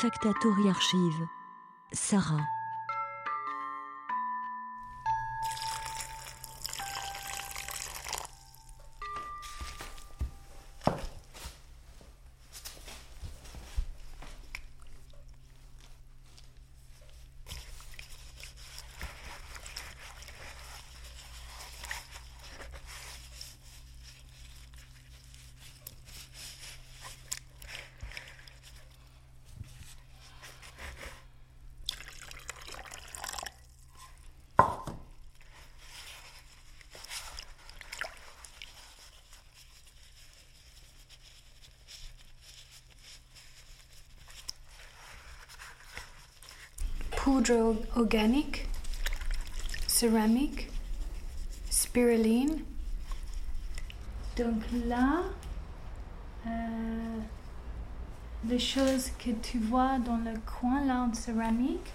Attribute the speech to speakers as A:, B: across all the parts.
A: Factatori Archive. Sarah.
B: Poudre organique, céramique, spiruline. Donc là, euh, les choses que tu vois dans le coin là en céramique,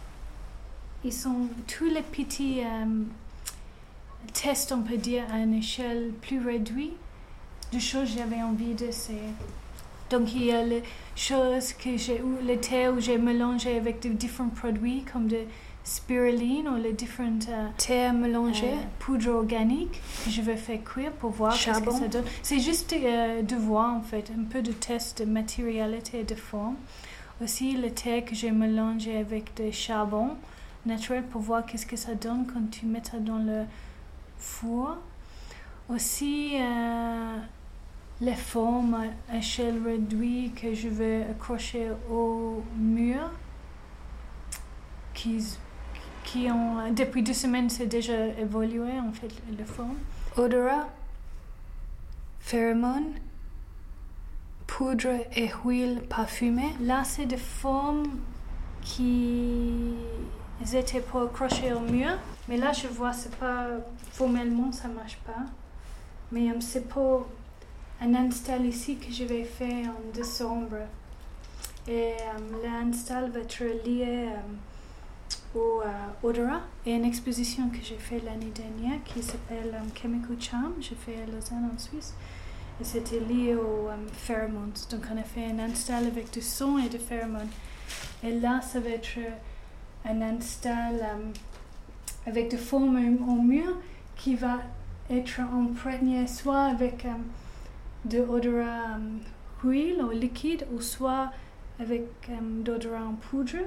B: ils sont tous les petits euh, tests, on peut dire, à une échelle plus réduite de choses que j'avais envie d'essayer. Donc il y a les choses que j'ai ou le thé où j'ai mélangé avec de différents produits comme de spiruline ou les différents euh, thés à mélanger, poudre organique que je vais faire cuire pour voir ce que ça donne. C'est juste euh, de voir en fait, un peu de test de matérialité et de forme. Aussi le thé que j'ai mélangé avec du charbon naturel pour voir qu'est-ce que ça donne quand tu mets ça dans le four. Aussi euh, les formes à échelle réduite que je vais accrocher au mur qui, qui ont depuis deux semaines c'est déjà évolué en fait les formes.
C: Odorat, phéromone, poudre et huile parfumée.
B: là c'est des formes qui étaient pour accrocher au mur. Mais là je vois c'est pas formellement ça marche pas. Mais euh, c'est pour un install ici que je vais faire en décembre. Et euh, l'install va être lié euh, au euh, odorat et une exposition que j'ai fait l'année dernière qui s'appelle euh, Chemical Charm. J'ai fait à Lausanne en Suisse. Et c'était lié aux euh, phéromones. Donc on a fait un install avec du son et de phéromones et là ça va être un install avec des formes au mur qui va être imprégné soit avec euh, de odorat euh, huile ou liquide ou soit avec euh, d'odorat en poudre.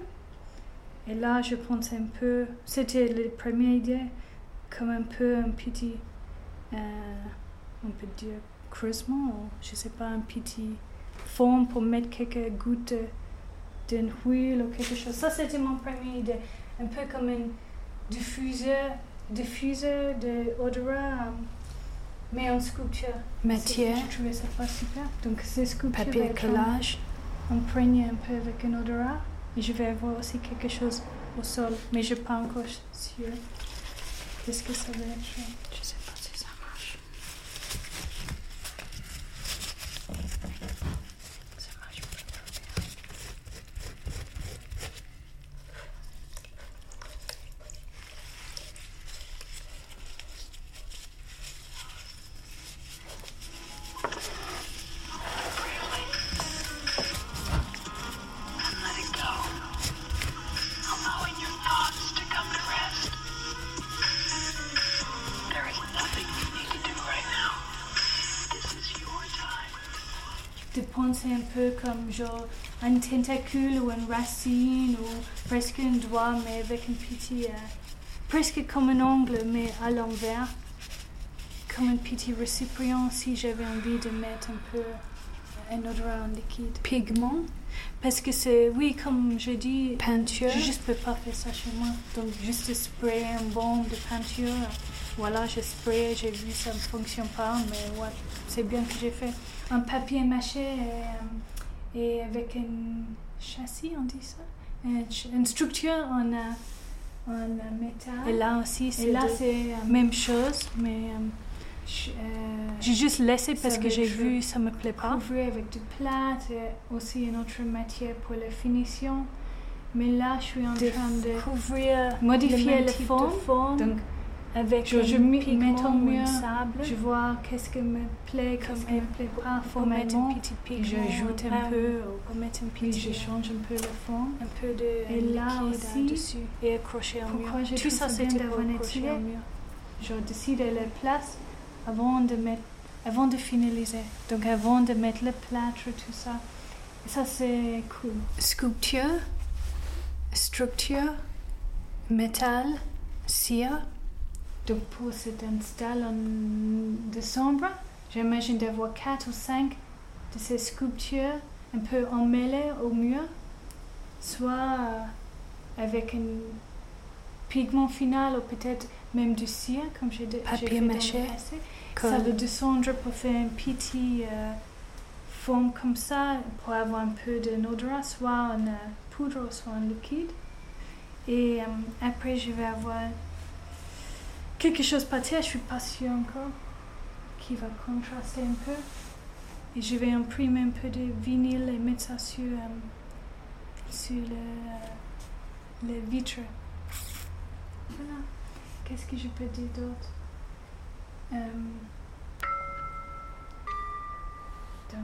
B: Et là, je pense un peu, c'était la première idée, comme un peu un petit, euh, on peut dire creusement, ou je sais pas, un petit forme pour mettre quelques gouttes d'une huile ou quelque chose. Ça, c'était mon première idée. Un peu comme un diffuseur, diffuseur d'odorat, euh, mais en sculpture.
C: Matière,
B: Je trouvais ça pas super. Donc, ces sculptures
C: papier collage.
B: imprégnées un peu avec un odorat. Et je vais avoir aussi quelque chose au sol. Mais je ne suis pas encore sûre. Qu'est-ce que ça va être
C: Je sais pas
B: De penser un peu comme genre un tentacule ou une racine ou presque un doigt, mais avec un petit. euh, presque comme un ongle, mais à l'envers. Comme un petit récipient si j'avais envie de mettre un peu un odorat en liquide.
C: Pigment,
B: Parce que c'est, oui, comme je dis,
C: peinture?
B: je juste peux pas faire ça chez moi. Donc, juste sprayer un bon de peinture. Voilà, j'ai sprayé, j'ai vu ça ne fonctionne pas, mais ouais, c'est bien que j'ai fait. Un papier mâché et, euh, et avec un châssis, on dit ça? Une, structure en, euh, en métal.
C: Et là aussi, c'est
B: là,
C: de-
B: euh, même chose, mais j'ai juste laissé parce que j'ai vu ça me plaît pas. Couvrir avec du plâtre et aussi une autre matière pour la finition. Mais là, je suis en
C: De
B: train de
C: couvrir
B: modifier
C: même
B: la
C: type de
B: forme.
C: forme.
B: Donc, avec
C: Je- je
B: un
C: mieux-
B: sable. Je vois qu'est-ce qui me plaît, qu'est-ce qui me plaît pas
C: pour mettre un
B: formellement. j'ajoute un peu,
C: Pour mettre un
B: puis je change un peu le fond.
C: Un peu de
B: Et là aussi,
C: dessus et accrocher
B: pourquoi
C: mur. Tout ça pour
B: d'avoir nettoyé. Je décide la place avant de mettre, avant de finaliser. Donc avant de mettre le plâtre tout ça. Et ça c'est cool.
C: Sculpture, structure, métal, cire.
B: Donc pour cet install en décembre, j'imagine d'avoir quatre ou cinq de ces sculptures un peu emmêlées au mur, soit euh, avec un pigment final ou peut-être même du cire, comme j'ai de-
C: Papier
B: le
C: mâché, colle.
B: Ça va descendre pour faire une petite euh, forme comme ça, pour avoir un peu de odorat, soit en euh, poudre, soit en liquide. Et euh, après, je vais avoir quelque chose terre, je suis pas sûre encore, qui va contraster un peu. Et je vais imprimer un peu de vinyle et mettre ça sur, euh, sur le, le vitre. Voilà. Qu'est-ce que je peux dire d'autre? Euh, Donc,